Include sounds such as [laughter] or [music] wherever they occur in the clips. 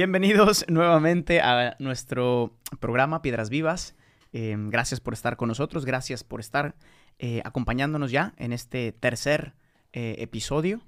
Bienvenidos [laughs] nuevamente a nuestro programa Piedras Vivas. Eh, gracias por estar con nosotros, gracias por estar eh, acompañándonos ya en este tercer eh, episodio.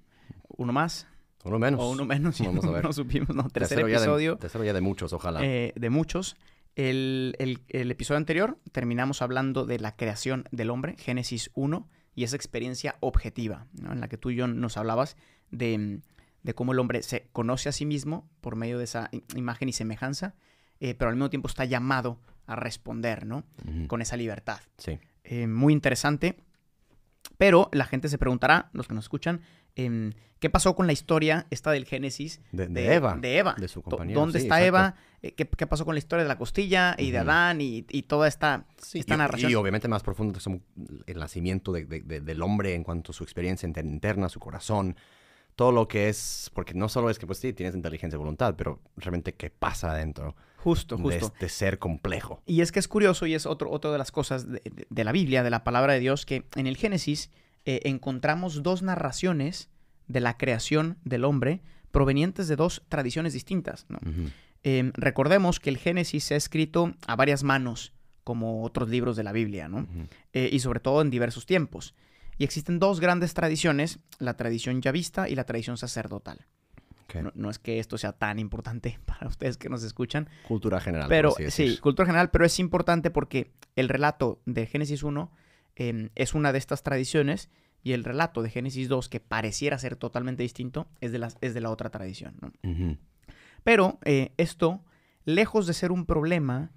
Uno más Uno menos. o uno menos, Vamos a [laughs] ver. no supimos, no, tercer Tercero ya de- episodio. tercero ya de muchos, ojalá. eh, de muchos. El, el- el episodio anterior terminamos hablando de la creación del hombre, Génesis 1, y esa experiencia objetiva, ¿no? en la que tú y yo nos hablabas de, de cómo el hombre se conoce a sí mismo por medio de esa imagen y semejanza, eh, pero al mismo tiempo está llamado a responder ¿no? Con esa libertad. Sí. Eh, muy interesante. Pero la gente se preguntará, los que nos escuchan, em, ¿qué pasó con la historia esta del Génesis De, de Eva. de Eva. de su compañero, ¿Dónde sí, está exacto. Eva? Eh, ¿Qué, qué pasó con la historia de la costilla y de. Adán y, y toda esta, Sí, esta y- narración? Y, obviamente más profundo el nacimiento de- de- de- del hombre en cuanto a su experiencia inter- interna, su corazón, todo lo que es, porque no solo es que pues sí, tienes inteligencia y voluntad, pero realmente qué pasa adentro Justo, de justo. este ser complejo. Y es que es curioso y es otro, otra de las cosas de, de- de la Biblia, de la palabra de Dios, que en el Génesis eh, encontramos dos narraciones de la creación del hombre provenientes de dos tradiciones distintas. Eh, recordemos que el Génesis se ha escrito a varias manos, como otros libros de la Biblia, ¿no? Eh, y sobre todo en diversos tiempos. Y existen dos grandes tradiciones, la tradición yavista y la tradición sacerdotal. No, no es que esto sea tan importante [laughs] para ustedes que nos escuchan, Cultura general. pero sí, cultura general, pero es importante porque el relato de Génesis 1 eh, es una de estas tradiciones y el relato de Génesis 2, que pareciera ser totalmente distinto, es de la, es de la otra tradición. Pero eh, esto, lejos de ser un problema,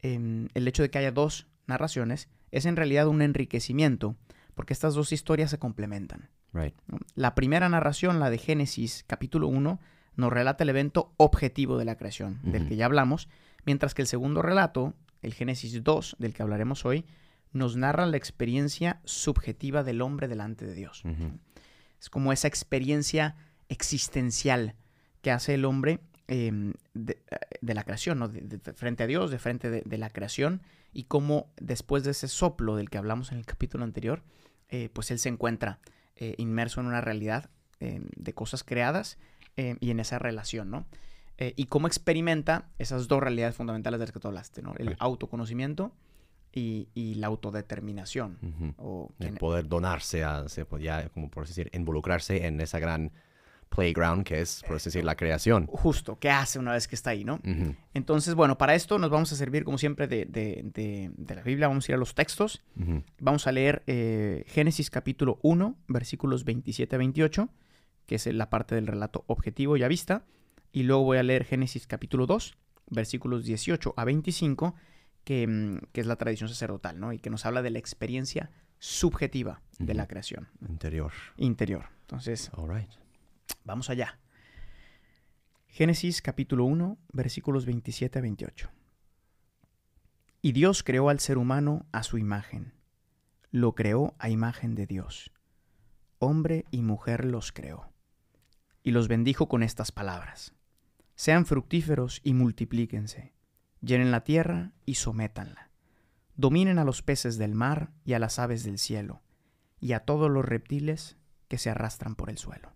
em, el hecho de que haya dos narraciones, es en realidad un enriquecimiento, porque estas dos historias se complementan. Right. La primera narración, la de Génesis capítulo 1, nos relata el evento objetivo de la creación, del que ya hablamos, mientras que el segundo relato, el Génesis 2, del que hablaremos hoy, nos narra la experiencia subjetiva del hombre delante de Dios. Es como esa experiencia existencial que hace el hombre eh, de, de la creación, ¿no? de, frente a Dios, de frente de, la creación, y cómo después de ese soplo del que hablamos en el capítulo anterior, eh, pues él se encuentra eh, inmerso en una realidad eh, de cosas creadas eh, y en esa relación, ¿no? Y cómo experimenta esas dos realidades fundamentales de las que tú hablaste, ¿no? El autoconocimiento y, y la autodeterminación. O El en- poder donarse, a, se podía, como por así decir, involucrarse en esa gran playground que es, por así decir, la creación. justo, ¿qué hace una vez que está ahí, no? Entonces, bueno, para esto nos vamos a servir, como siempre, de, de- de- de la Biblia. Vamos a ir a los textos. Vamos a leer eh, Génesis capítulo 1, versículos 27 a 28, que es la parte del relato objetivo ya vista. Y luego voy a leer Génesis capítulo 2, versículos 18 a 25, que, mm, que es la tradición sacerdotal, ¿no? Y que nos habla de la experiencia subjetiva de la creación Interior. interior. Entonces, All right. Vamos allá. Génesis capítulo 1, versículos 27 a 28. Y Dios creó al ser humano a su imagen. Lo creó a imagen de Dios. Hombre y mujer los creó. Y los bendijo con estas palabras. Sean fructíferos y multiplíquense. Llenen la tierra y sométanla. Dominen a los peces del mar y a las aves del cielo, y a todos los reptiles que se arrastran por el suelo.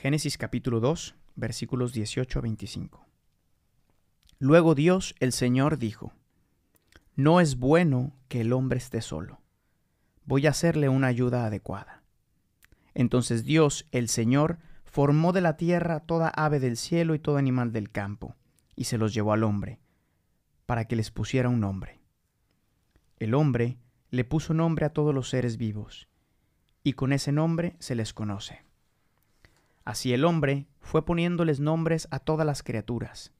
Génesis capítulo 2, versículos 18 a 25. Luego Dios el Señor dijo, No es bueno que el hombre esté solo. Voy a hacerle una ayuda adecuada. Entonces Dios el Señor formó de la tierra toda ave del cielo y todo animal del campo, y se los llevó al hombre, para que les pusiera un nombre. El hombre le puso nombre a todos los seres vivos, y con ese nombre se les conoce. Así el hombre fue poniéndoles nombres a todas las criaturas,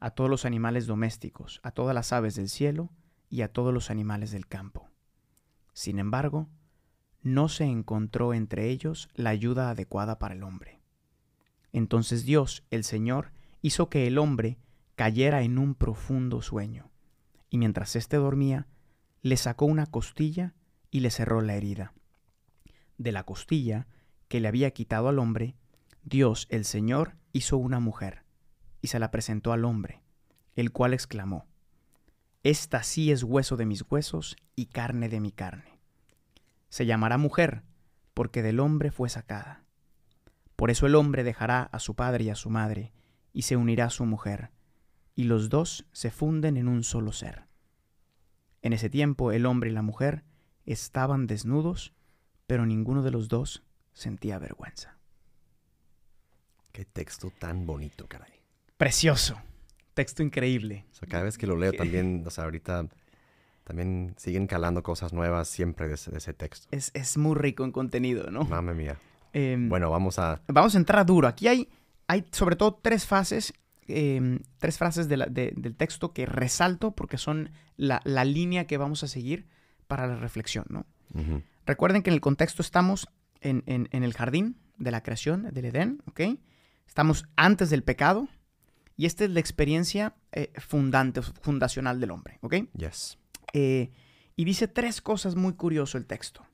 a todos los animales domésticos, a todas las aves del cielo y a todos los animales del campo. Sin embargo, no se encontró entre ellos la ayuda adecuada para el hombre. Entonces Dios, el Señor, hizo que el hombre cayera en un profundo sueño, y mientras éste dormía, le sacó una costilla y le cerró la herida. De la costilla que le había quitado al hombre, Dios el Señor hizo una mujer, y se la presentó al hombre, el cual exclamó, Esta sí es hueso de mis huesos y carne de mi carne. Se llamará mujer, porque del hombre fue sacada. Por eso el hombre dejará a su padre y a su madre, y se unirá a su mujer, y los dos se funden en un solo ser. En ese tiempo el hombre y la mujer estaban desnudos, pero ninguno de los dos sentía vergüenza. Qué texto tan bonito, caray. Precioso. Texto increíble. O sea, cada vez que lo leo también, o sea, ahorita también siguen calando cosas nuevas siempre de ese, de ese texto. Es, es muy rico en contenido, ¿no? Mamma mía. Em, Bueno, vamos a... Vamos a entrar duro. Aquí hay, hay sobre todo tres fases, em, tres frases de la- de- del texto que resalto porque son la, la línea que vamos a seguir para la reflexión, ¿no? Recuerden que en el contexto estamos en, en- en el jardín de la creación, del Edén, ¿ok? Estamos antes del pecado y esta es la experiencia eh, fundante, fundacional del hombre, ¿ok? Yes. Eh, y dice tres cosas muy curioso el texto.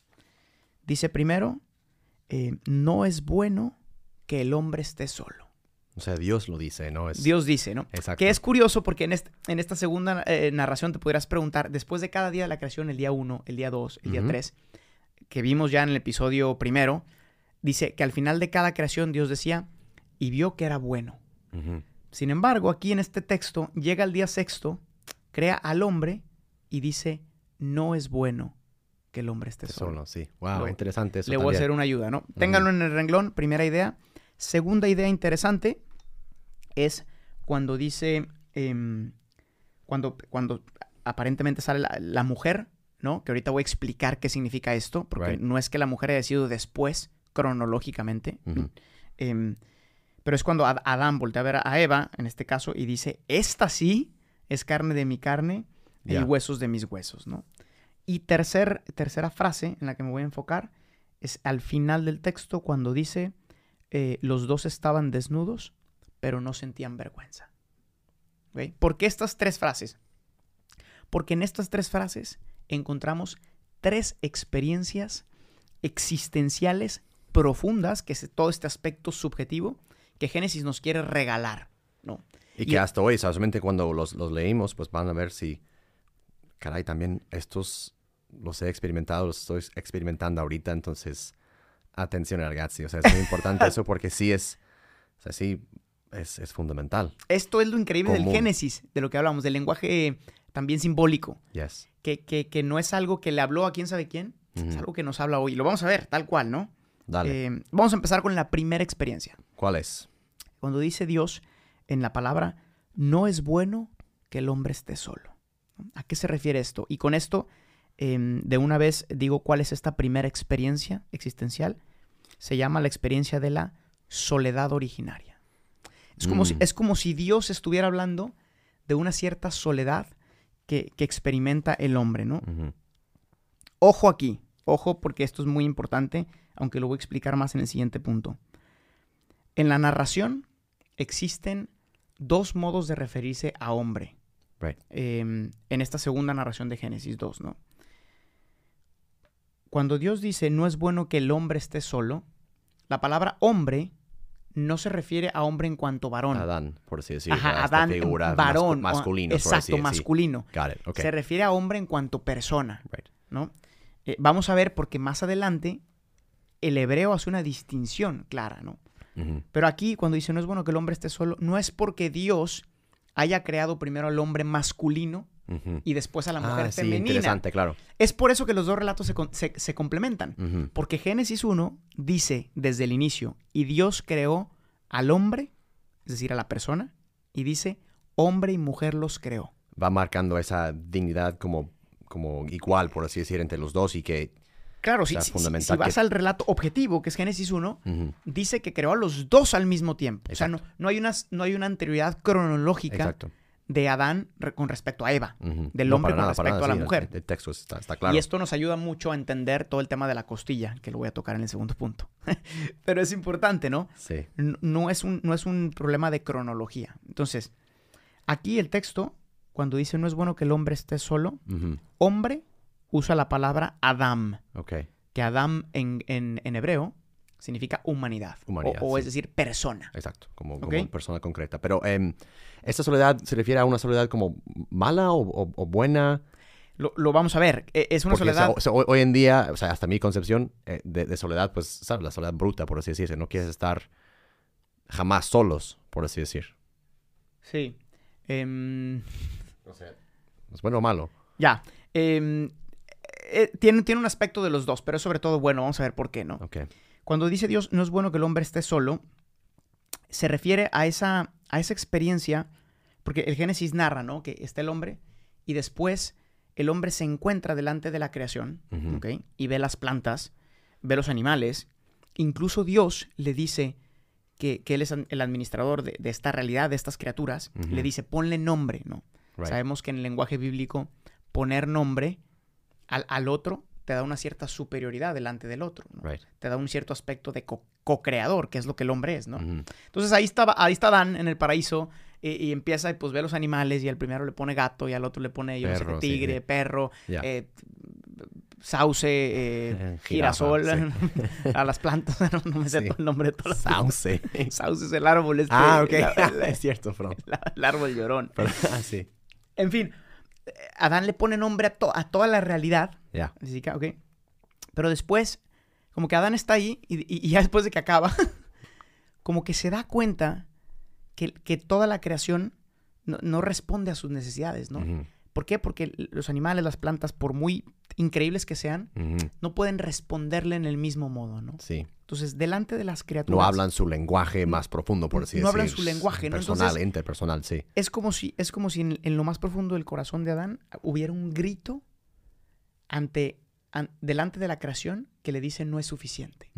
Dice primero, eh, no es bueno que el hombre esté solo. O sea, Dios lo dice, ¿no? Es... Dios dice, ¿no? Exacto. Que es curioso porque en, este- en esta segunda eh, narración te podrás preguntar, después de cada día de la creación, el día 1, el día 2, el día. 3, que vimos ya en el episodio primero, dice que al final de cada creación Dios decía, y vio que era bueno. Sin embargo, aquí en este texto llega el día sexto, crea al hombre y dice, no es bueno que el hombre esté solo. Solo, sí. Wow, interesante eso Le voy a hacer una ayuda, ¿no? Ténganlo en el renglón, primera idea. Segunda idea interesante es cuando dice, em, cuando, cuando aparentemente sale la, la mujer, ¿no? Que ahorita voy a explicar qué significa esto, porque Right. no es que la mujer haya sido después, cronológicamente, pero es cuando Ad- Adán voltea a ver a Eva, en este caso, y dice, esta sí es carne de mi carne y huesos de mis huesos, ¿no? Y tercer, tercera frase en la que me voy a enfocar es al final del texto cuando dice, eh, los dos estaban desnudos, pero no sentían vergüenza. ¿Ok? ¿Por qué estas tres frases? Porque en estas tres frases encontramos tres experiencias existenciales profundas, que es todo este aspecto subjetivo que Génesis nos quiere regalar, ¿no? Y Y- que hasta hoy, solamente cuando los, los leímos, pues van a ver si, caray, también estos los he experimentado, los estoy experimentando ahorita, entonces, atención ragazzi, o sea, es muy importante [laughs] eso porque sí es, o sea, sí es, es fundamental. Esto es lo increíble del Común. Génesis, de lo que hablamos, del lenguaje también simbólico, Yes. que, que- que no es algo que le habló a quién sabe quién, es algo que nos habla hoy. Lo vamos a ver, tal cual, ¿no? Dale. Eh, vamos a empezar con la primera experiencia. ¿Cuál es? Cuando dice Dios en la palabra, no es bueno que el hombre esté solo. ¿A qué se refiere esto? Y con esto, em, de una vez digo cuál es esta primera experiencia existencial. Se llama la experiencia de la soledad originaria. Es como, si, Mm. es como si Dios estuviera hablando de una cierta soledad que, que experimenta el hombre, ¿no? Ojo aquí, ojo porque esto es muy importante, aunque lo voy a explicar más en el siguiente punto. En la narración existen dos modos de referirse a hombre. Right. em, en esta segunda narración de Génesis 2, ¿no? Cuando Dios dice no es bueno que el hombre esté solo, la palabra hombre no se refiere a hombre en cuanto varón. Adán, por así decirlo. Ajá, Adán, figura varón. masculino, por Exacto, así decir. masculino. Got it. Okay. Se refiere a hombre en cuanto persona. Right. ¿no? Eh, vamos a ver porque más adelante el hebreo hace una distinción clara, ¿no? Pero aquí cuando dice no es bueno que el hombre esté solo, no es porque Dios haya creado primero al hombre masculino y después a la mujer Ah, sí, femenina. interesante, claro. Es por eso que los dos relatos se, se- se complementan. Porque Génesis 1 dice desde el inicio, y Dios creó al hombre, es decir, a la persona, y dice, hombre y mujer los creó. Va marcando esa dignidad como, como igual, por así decir, entre los dos y que... Claro, si, sea, si- si- vas que- al relato objetivo, que es Génesis 1, Ujú. dice que creó a los dos al mismo tiempo. O sea, no, hay, una, no hay una anterioridad cronológica Exacto. de Adán re- con respecto a Eva. Del No, hombre con nada, respecto a la sí, mujer. El, texto está, está claro. Y esto nos ayuda mucho a entender todo el tema de la costilla, que lo voy a tocar en el segundo punto. [laughs] Pero es importante, ¿no? Sí. No es, un, no es un problema de cronología. Entonces, aquí el texto, cuando dice no es bueno que el hombre esté solo, hombre usa la palabra Adam, Ok. que Adam en, en- en hebreo significa humanidad. o- Humanidad, o, es sí. decir, persona. Exacto, como, persona concreta. Pero, em, ¿esta soledad se refiere a una soledad como mala o, o- o buena? Lo, lo vamos a ver. E- Es una Porque, soledad. sea, hoy, hoy en día, o sea, hasta mi concepción eh, de, de soledad, pues, ¿sabes? La soledad bruta, por así decirse. No quieres estar jamás solos, por así decir. Sí. Em, ¿Es bueno o malo? ya. Em, eh, tiene, tiene un aspecto de los dos, pero es sobre todo bueno. Vamos a ver por qué, ¿no? Cuando dice Dios, no es bueno que el hombre esté solo, se refiere a esa, a esa experiencia, porque el Génesis narra, ¿no? Que está el hombre y después el hombre se encuentra delante de la creación. Y ve las plantas, ve los animales. Incluso Dios le dice que, que Él es el administrador de, de esta realidad, de estas criaturas. Le dice, ponle nombre, ¿no? Right. Sabemos que en el lenguaje bíblico poner nombre al, al otro te da una cierta superioridad delante del otro, ¿no? Right. te da un cierto aspecto de co- co-creador, que es lo que el hombre es, ¿no? Entonces ahí estaba, ahí está Dan en el paraíso y, y empieza y pues ve los animales y al primero le pone gato y al otro le pone yo no sé Perro, sí, tigre, sí. perro, Ya. eh, sauce, eh, [laughs] girasol, jirafa, [laughs] a las plantas, [laughs] no, no me sé Sí. todo el nombre de todas las. Sauce. Sauce es el árbol este, ah, ok. la- la- es cierto, la- el árbol llorón. Ah, sí. En fin, Adán le pone nombre a, to- a toda la realidad Ya. Ok. Pero después, como que Adán está ahí y, y- y ya después de que acaba, [laughs] como que se da cuenta que, que toda la creación no, no responde a sus necesidades, ¿no? ¿Por qué? Porque los animales, las plantas, por muy increíbles que sean, no pueden responderle en el mismo modo, ¿no? Sí. Entonces, delante de las criaturas... No hablan su lenguaje más profundo, por así no decir. hablan su lenguaje, ¿no? Personal, Entonces- interpersonal, sí. Es como si, es como si en, en lo más profundo del corazón de Adán hubiera un grito ante, an- delante de la creación que le dice no es suficiente.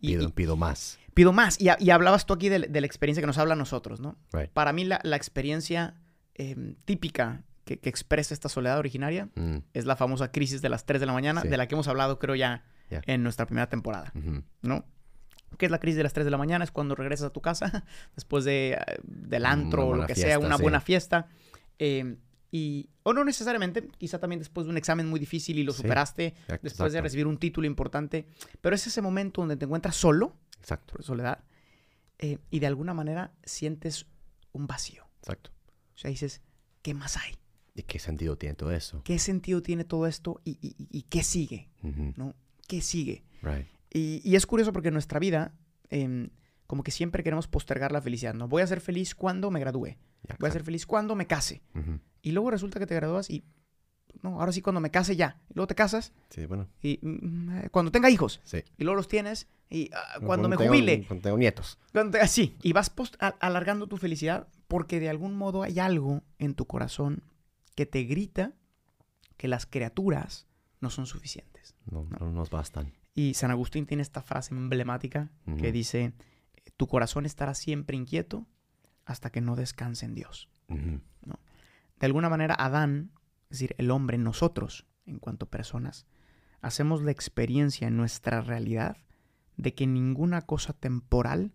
Y- Pido, y- pido más. Pido más. Y, hablabas tú aquí de, de la experiencia que nos habla a nosotros, ¿no? Right. Para mí la, la experiencia em, típica que, que expresa esta soledad originaria Mm. es la famosa crisis de las 3 de la mañana, Sí. de la que hemos hablado creo ya en nuestra primera temporada. ¿no? ¿Qué es la crisis de las 3 de la mañana? Es cuando regresas a tu casa [laughs] después de, eh, del antro o lo que sea, una sí. buena fiesta. em, y, o no necesariamente, quizá también después de un examen muy difícil y lo Sí. superaste, Exacto, después de recibir un título importante, pero es ese momento donde te encuentras solo, Exacto, por soledad, eh, y de alguna manera sientes un vacío. exacto. O sea, dices, ¿qué más hay? ¿Y qué sentido tiene todo eso? ¿Qué sentido tiene todo esto y, y- y qué sigue? ¿No? ¿Qué sigue? Right. Y, y es curioso porque en nuestra vida, em, como que siempre queremos postergar la felicidad. ¿no? Voy a ser feliz cuando me gradúe. Voy a ser feliz cuando me case. Ujú. Y luego resulta que te gradúas y, no, ahora sí cuando me case ya. Y luego te casas Sí, bueno, y mm, cuando tenga hijos. sí. Y luego los tienes y ah, cuando me tengo- jubile. Cuando tengo nietos. Cuando te- Así, y vas post- a- alargando tu felicidad porque de algún modo hay algo en tu corazón que te grita que las criaturas no son suficientes. No, no nos bastan. Y San Agustín tiene esta frase emblemática que dice, tu corazón estará siempre inquieto hasta que no descanse en Dios. Ujú. De alguna manera, Adán, es decir, el hombre, nosotros, en cuanto personas, hacemos la experiencia en nuestra realidad de que ninguna cosa temporal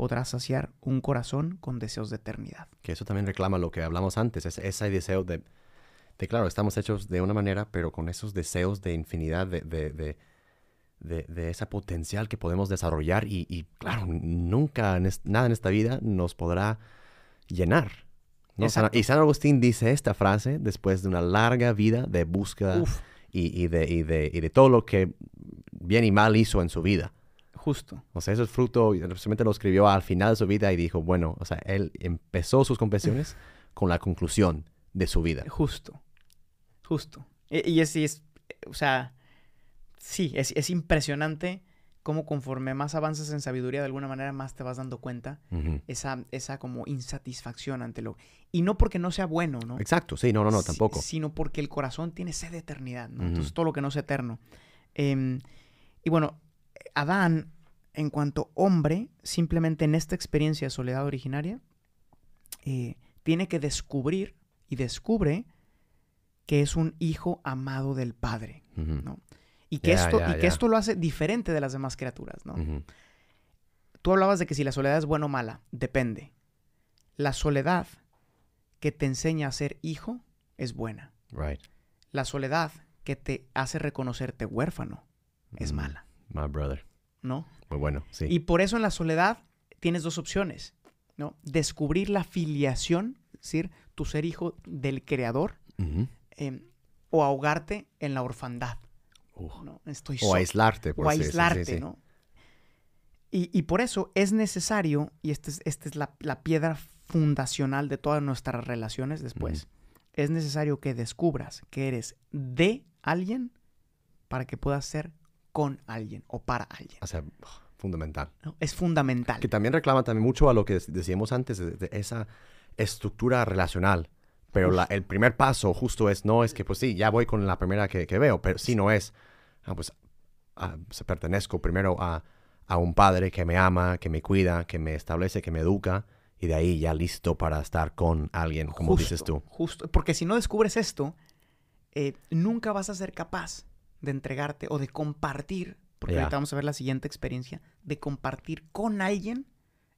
podrá saciar un corazón con deseos de eternidad. Que eso también reclama lo que hablamos antes, es, ese deseo de, de, claro, estamos hechos de una manera, pero con esos deseos de infinidad, de, de, de, de, ese potencial que podemos desarrollar y, y, claro, nunca en es- nada en esta vida nos podrá llenar. ¿no? San- Exacto. y San Agustín dice esta frase después de una larga vida de búsqueda y, y de, y, de, y de todo lo que bien y mal hizo en su vida. Justo. O sea, eso es fruto, y realmente lo escribió al final de su vida y dijo, bueno, o sea, él empezó sus confesiones [laughs] con la conclusión de su vida. Justo. Justo. Y, y es, y es, o sea, sí, es, es impresionante cómo conforme más avanzas en sabiduría, de alguna manera más te vas dando cuenta esa, esa como insatisfacción ante lo... Y no porque no sea bueno, ¿no? Exacto, sí, no, no, no, Si- tampoco. Sino porque el corazón tiene sed de eternidad, ¿no? Entonces todo lo que no es eterno. Em, y bueno, Adán, en cuanto hombre, simplemente en esta experiencia de soledad originaria, eh, tiene que descubrir y descubre que es un hijo amado del Padre. ¿no? Y que, esto, y que esto lo hace diferente de las demás criaturas, ¿no? Tú hablabas de que si la soledad es buena o mala, depende. La soledad que te enseña a ser hijo es buena. Right. La soledad que te hace reconocerte huérfano es mala, My brother. ¿no? Muy bueno, sí. Y por eso en la soledad tienes dos opciones, ¿no? Descubrir la filiación, es decir, tu ser hijo del creador, em, o ahogarte en la orfandad, Uh. ¿no? Estoy O aislarte, por o sí, aislarte, sí. ¿no? Y, y por eso es necesario, y esta es, esta es la, la piedra fundacional de todas nuestras relaciones después, es necesario que descubras que eres de alguien para que puedas ser con alguien o para alguien. O sea, fundamental. ¿no? Es fundamental. Que también reclama también mucho a lo que dec- decíamos antes, de, esa estructura relacional. Pero la- el primer paso justo es, no es que, pues sí, ya voy con la primera que, que veo, pero sí no es, ah, pues, ah, se pertenezco primero a, a un padre que me ama, que me cuida, que me establece, que me educa, y de ahí ya listo para estar con alguien, como Justo, dices tú. Justo, porque si no descubres esto, eh, nunca vas a ser capaz de entregarte o de compartir, porque Ya. ahorita vamos a ver la siguiente experiencia, de compartir con alguien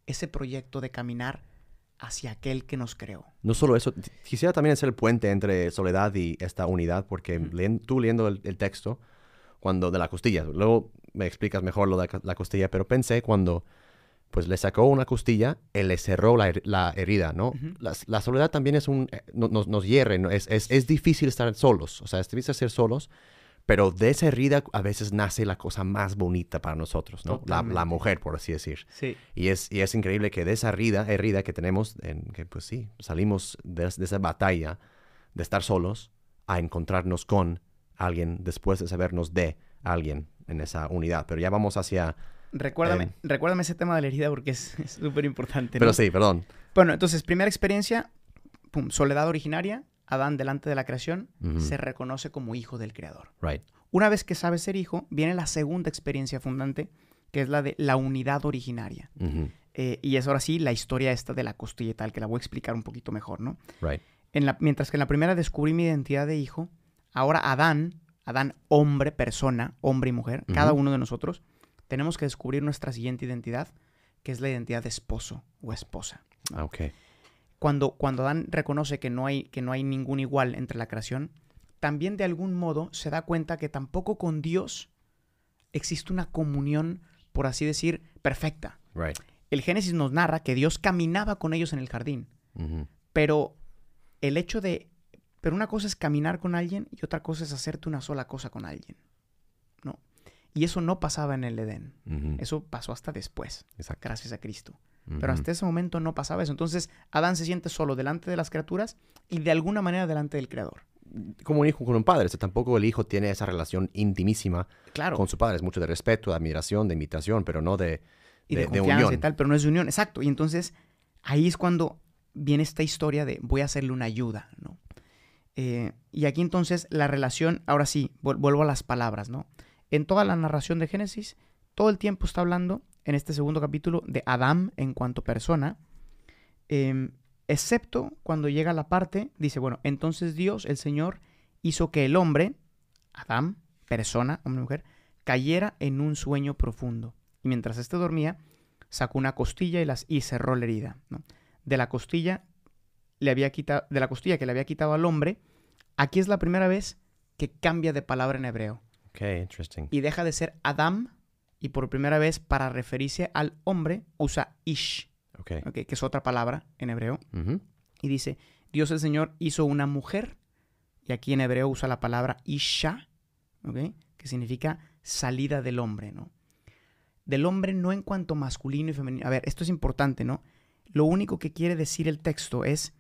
ese proyecto de caminar hacia aquel que nos creó. No solo eso, quisiera también hacer el puente entre soledad y esta unidad, porque leen- tú leyendo el, el texto, cuando de la costilla, luego me explicas mejor lo de la co- la costilla, pero pensé cuando pues le sacó una costilla, él le cerró la, her- la herida, ¿no? La soledad también es un, eh, no- nos, nos hierre, ¿no? es, es, es difícil estar solos, o sea, es difícil ser solos, pero de esa herida a veces nace la cosa más bonita para nosotros, ¿no? La, la mujer, por así decir. Sí. Y es, y es increíble que de esa herida, herida que tenemos, en que pues sí, salimos de, de esa batalla de estar solos a encontrarnos con alguien después de sabernos de alguien en esa unidad. Pero ya vamos hacia... Recuérdame, Eh. recuérdame ese tema de la herida porque es súper importante. Pero sí, perdón. Bueno, entonces, primera experiencia, pum, soledad originaria, Adán delante de la creación, se reconoce como hijo del creador. Right. Una vez que sabe ser hijo, viene la segunda experiencia fundante, que es la de la unidad originaria. Eh, y es ahora sí la historia esta de la costilla y tal, que la voy a explicar un poquito mejor, ¿no? Right. En la, mientras que en la primera descubrí mi identidad de hijo, ahora Adán, Adán hombre, persona, hombre y mujer, cada uno de nosotros, tenemos que descubrir nuestra siguiente identidad, que es la identidad de esposo o esposa. Ah, ok. Cuando, cuando Adán reconoce que no, hay, que no hay ningún igual entre la creación, también de algún modo se da cuenta que tampoco con Dios existe una comunión, por así decir, perfecta. Right. El Génesis nos narra que Dios caminaba con ellos en el jardín, Ujú. pero el hecho de... Pero una cosa es caminar con alguien y otra cosa es hacerte una sola cosa con alguien. ¿No? Y eso no pasaba en el Edén. Ujú. Eso pasó hasta después, Exacto. gracias a Cristo. Pero hasta ese momento no pasaba eso. Entonces Adán se siente solo delante de las criaturas y de alguna manera delante del Creador. Como un hijo con un padre. o sea, tampoco el hijo tiene esa relación intimísima Claro. con su padre. Es mucho de respeto, de admiración, de imitación, pero no de, y de, de- unión. y tal, pero no es de unión. Exacto. Y entonces ahí es cuando viene esta historia de voy a hacerle una ayuda, ¿no? Eh, y aquí entonces la relación, ahora sí, vuel- vuelvo a las palabras, ¿no? En toda la narración de Génesis, todo el tiempo está hablando, en este segundo capítulo, de Adán en cuanto persona, em, excepto cuando llega la parte, dice, bueno, entonces Dios, el Señor, hizo que el hombre, Adán, persona, hombre mujer, cayera en un sueño profundo. Y mientras éste dormía, sacó una costilla y, las, y cerró la herida. ¿no? De la costilla le había quitado, de la costilla que le había quitado al hombre, aquí es la primera vez que cambia de palabra en hebreo Ok, interesting. y deja de ser Adam y por primera vez para referirse al hombre usa ish, que es otra palabra en hebreo y dice Dios el Señor hizo una mujer y aquí en hebreo usa la palabra isha, que significa salida del hombre, ¿no? Del hombre no en cuanto masculino y femenino. A ver, esto es importante, ¿no? Lo único que quiere decir el texto es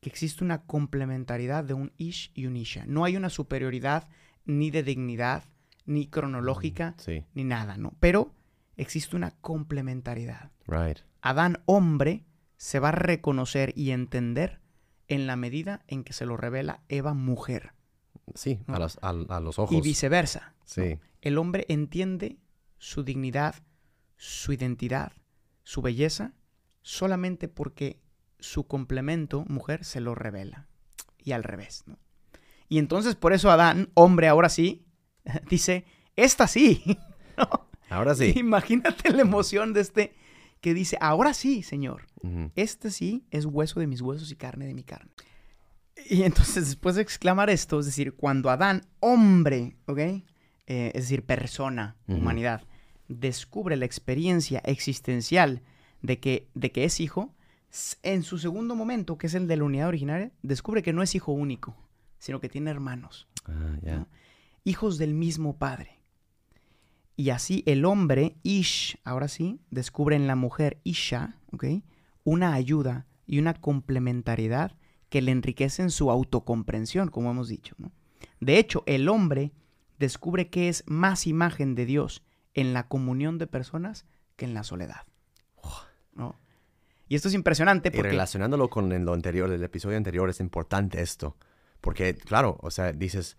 que existe una complementariedad de un ish y un isha. No hay una superioridad ni de dignidad, ni cronológica, Sí, ni nada, ¿no? Pero existe una complementariedad. right. Adán hombre se va a reconocer y entender en la medida en que se lo revela Eva mujer. Sí, No. a, los, a, a los ojos. Y viceversa. Sí, El hombre entiende su dignidad, su identidad, su belleza, solamente porque su complemento, mujer, se lo revela. Y al revés, ¿no? Y entonces por eso Adán, hombre, ahora sí, [laughs] dice, esta sí. [laughs] ¿no? Ahora sí. Imagínate la emoción de este que dice, ahora sí, Señor. Ujú. Este sí es hueso de mis huesos y carne de mi carne. Y entonces, después de exclamar esto, es decir, cuando Adán, hombre, ¿ok? Eh, es decir, persona, humanidad, descubre la experiencia existencial de que, de que es hijo, en su segundo momento, que es el de la unidad originaria, descubre que no es hijo único, sino que tiene hermanos Ah, ya. ¿no? Hijos del mismo padre. Y así el hombre, Ish, ahora sí, descubre en la mujer, Isha. Una ayuda y una complementariedad que le enriquecen su autocomprensión, como hemos dicho. ¿no? De hecho, el hombre descubre que es más imagen de Dios en la comunión de personas que en la soledad. ¿no? Y esto es impresionante Y porque... relacionándolo con lo anterior, el episodio anterior, es importante esto. Porque, claro, o sea, dices,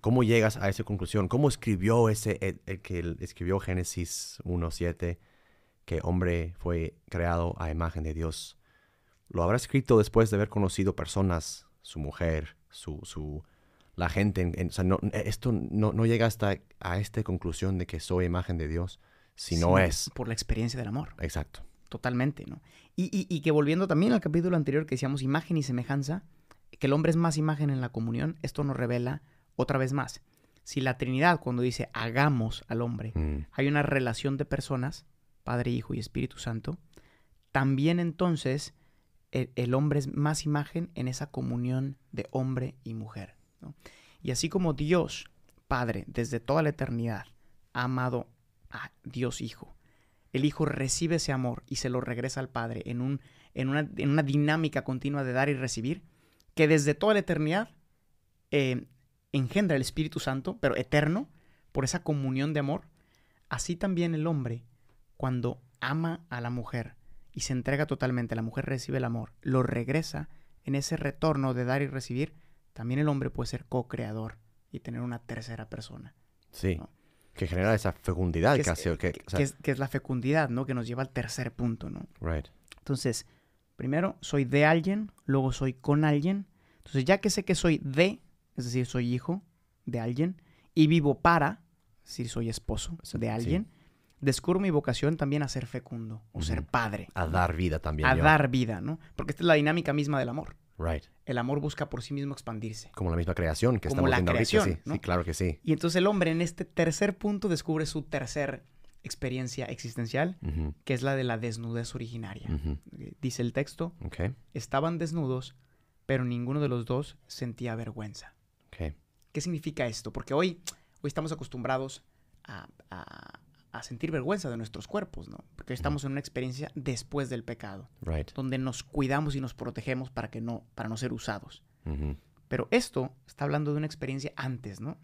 ¿cómo llegas a esa conclusión? ¿Cómo escribió ese, el, el que escribió Génesis 1.7, que hombre fue creado a imagen de Dios? Lo habrá escrito después de haber conocido personas, su mujer, su, su, la gente. en- en- o sea, no, esto no, no llega hasta a esta conclusión de que soy imagen de Dios, si no sino es. Por la experiencia del amor. Exacto. Totalmente, ¿no? Y, y- y que volviendo también al capítulo anterior que decíamos imagen y semejanza, que el hombre es más imagen en la comunión, esto nos revela otra vez más. Si la Trinidad, cuando dice hagamos al hombre, Mm, hay una relación de personas, Padre, Hijo y Espíritu Santo, también entonces el, el hombre es más imagen en esa comunión de hombre y mujer. ¿no? Y así como Dios, Padre, desde toda la eternidad, ha amado a Dios Hijo, el Hijo recibe ese amor y se lo regresa al Padre en, un, en, una, en una dinámica continua de dar y recibir, que desde toda la eternidad eh, engendra el Espíritu Santo, pero eterno, por esa comunión de amor, así también el hombre, cuando ama a la mujer y se entrega totalmente, la mujer recibe el amor, lo regresa en ese retorno de dar y recibir, también el hombre puede ser co-creador y tener una tercera persona. Sí. ¿no? Que genera esa fecundidad que, es, casi. o que- que- o sea, que es, que es la fecundidad, ¿no? Que nos lleva al tercer punto, ¿no? right. Entonces, primero soy de alguien, luego soy con alguien. Entonces, ya que sé que soy de, es decir, soy hijo de alguien, y vivo para, es decir, soy esposo de sí. alguien, descubro mi vocación también a ser fecundo o ser padre. A dar vida también. a yo. dar vida, ¿no? Porque esta es la dinámica misma del amor. Right. El amor busca por sí mismo expandirse. Como la misma creación que Como estamos la viendo creación, ahorita. Sí, ¿no? sí, claro que sí. Y entonces el hombre en este tercer punto descubre su tercer experiencia existencial, que es la de la desnudez originaria. Eh, Dice el texto, Ok, estaban desnudos, pero ninguno de los dos sentía vergüenza. ¿Qué significa esto? Porque hoy, hoy estamos acostumbrados a, a- a sentir vergüenza de nuestros cuerpos, ¿no? Porque hoy estamos en una experiencia después del pecado, Right. donde nos cuidamos y nos protegemos para, que no, para no ser usados. Pero esto está hablando de una experiencia antes, ¿no?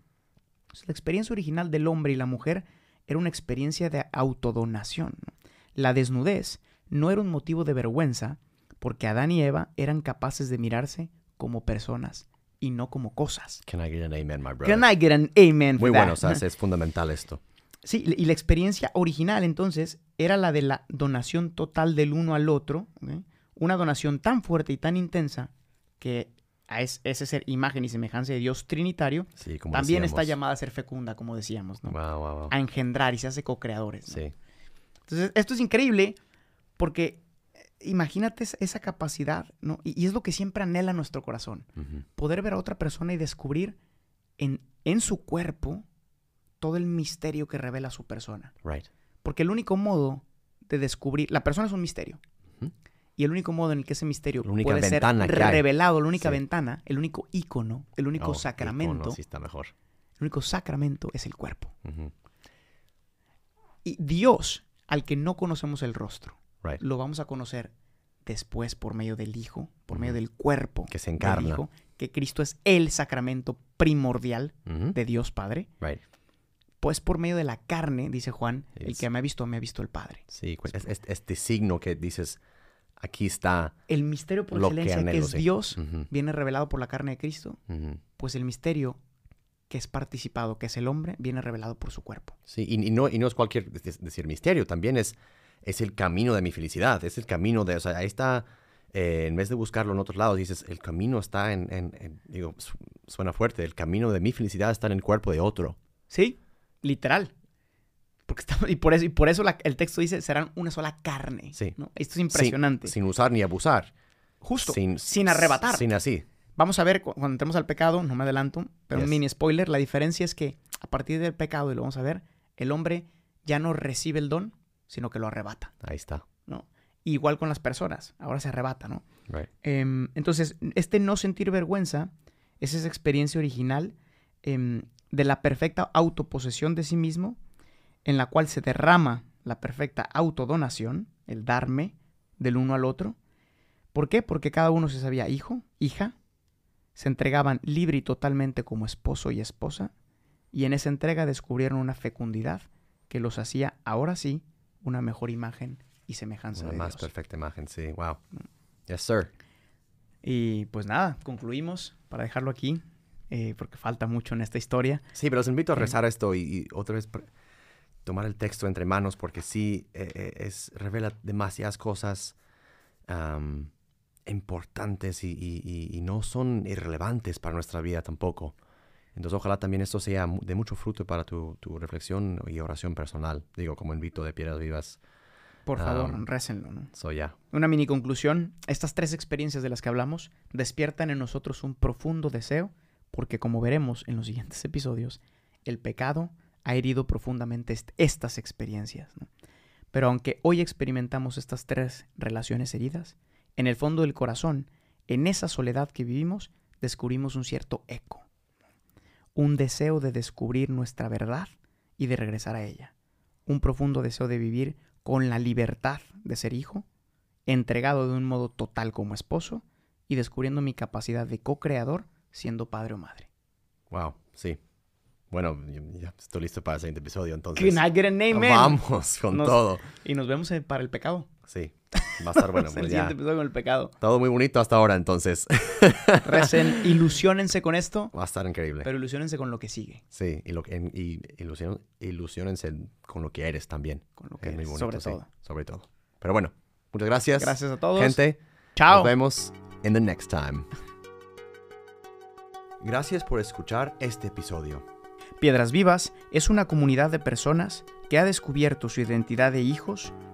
Entonces, la experiencia original del hombre y la mujer era una experiencia de autodonación. ¿no? La desnudez no era un motivo de vergüenza porque Adán y Eva eran capaces de mirarse como personas y no como cosas. Can I get an amen, my brother? Can I get an amen Muy that? bueno, o sea, es fundamental esto. Sí, y la experiencia original entonces era la de la donación total del uno al otro, ¿ok? una donación tan fuerte y tan intensa que a es- ese ser imagen y semejanza de Dios trinitario Sí, como también está llamada a ser fecunda, como decíamos, ¿no? Wow, wow, wow. a engendrar y se hace co-creadores. ¿no? Sí. Entonces, esto es increíble porque eh, imagínate esa- capacidad, ¿no? Y, y es lo que siempre anhela nuestro corazón, poder ver a otra persona y descubrir en, en su cuerpo todo el misterio que revela su persona. Right. Porque el único modo de descubrir, la persona es un misterio. Y el único modo en el que ese misterio puede ser revelado, la única Sí. ventana, el único ícono, el único Oh, sacramento, icono, sí está mejor. el único sacramento es el cuerpo. Y Dios, al que no conocemos el rostro, Right. lo vamos a conocer después por medio del Hijo, por medio del cuerpo Que se del encarna. Hijo, que Cristo es el sacramento primordial de Dios Padre. Right. Pues por medio de la carne, dice Juan, el que me ha visto, me ha visto el Padre. Sí, cu- es, es- este signo que dices, aquí está. El misterio por que excelencia que, anhelo, es. Dios viene revelado por la carne de Cristo, pues el misterio que es participado, que es el hombre, viene revelado por su cuerpo. Sí, y, y no, y no es cualquier es decir misterio, también es, es el camino de mi felicidad, es el camino de, o sea, ahí está eh, en vez de buscarlo en otros lados, dices, el camino está en, en- en- digo, su- suena fuerte, el camino de mi felicidad está en el cuerpo de otro. Sí, literal. Porque estamos, y por eso, y por eso la- el texto dice, serán una sola carne. Sí. ¿no? Esto es impresionante. Sin, sin usar ni abusar. Justo, Sin, sin arrebatar. Sin así. Vamos a ver cu- cuando entremos al pecado, no me adelanto, pero un mini spoiler, la diferencia es que a partir del pecado, y lo vamos a ver, el hombre ya no recibe el don, sino que lo arrebata, Ahí está. ¿no? Igual con las personas, ahora se arrebata, ¿no? Right. Em, entonces, este no sentir vergüenza es esa experiencia original em, de la perfecta autoposesión de sí mismo, en la cual se derrama la perfecta autodonación, el darme del uno al otro. ¿Por qué? Porque cada uno se sabía hijo, hija, se entregaban libre y totalmente como esposo y esposa, y en esa entrega descubrieron una fecundidad que los hacía, ahora sí, una mejor imagen y semejanza Una de más Dios. perfecta imagen, sí. Wow. Yes, sir. Y pues nada, concluimos para dejarlo aquí, eh, porque falta mucho en esta historia. Sí, pero los invito a Sí. rezar esto y, y otra vez tomar el texto entre manos porque sí eh, eh, es, revela demasiadas cosas importantes y- y no son irrelevantes para nuestra vida tampoco. Entonces ojalá también esto sea de mucho fruto para tu, tu reflexión y oración personal. Digo, como invito de Piedras Vivas, Por favor, Ah. récenlo, ¿no? soy ya. Una mini conclusión, estas tres experiencias de las que hablamos despiertan en nosotros un profundo deseo, porque como veremos en los siguientes [laughs] episodios, el pecado ha herido profundamente est- estas experiencias. ¿no? Pero aunque hoy experimentamos estas tres relaciones heridas, en el fondo del corazón, en esa soledad que vivimos, descubrimos un cierto eco, un deseo de descubrir nuestra verdad y de regresar a ella, un profundo deseo de vivir con la libertad de ser hijo, entregado de un modo total como esposo y descubriendo mi capacidad de co-creador siendo padre o madre. Wow, sí. Bueno, ya- estoy listo para el siguiente episodio, entonces. Can I get an amen? Vamos con Nos- todo. Y nos vemos para el pecado. Sí, va a estar bueno. [laughs] el pues ya. siguiente episodio con el pecado. Todo muy bonito hasta ahora, entonces. [laughs] Recen, ilusionense con esto, Va a estar increíble. pero ilusionense con lo que sigue. Sí, y, lo, en- y ilusionense con lo que eres también. Con lo que Es muy eres, bonito, sobre sí, todo. sobre todo. Pero bueno, muchas gracias. Gracias a todos. Gente, Chao. nos vemos in the next time. Gracias por escuchar este episodio. Piedras Vivas es una comunidad de personas que ha descubierto su identidad de hijos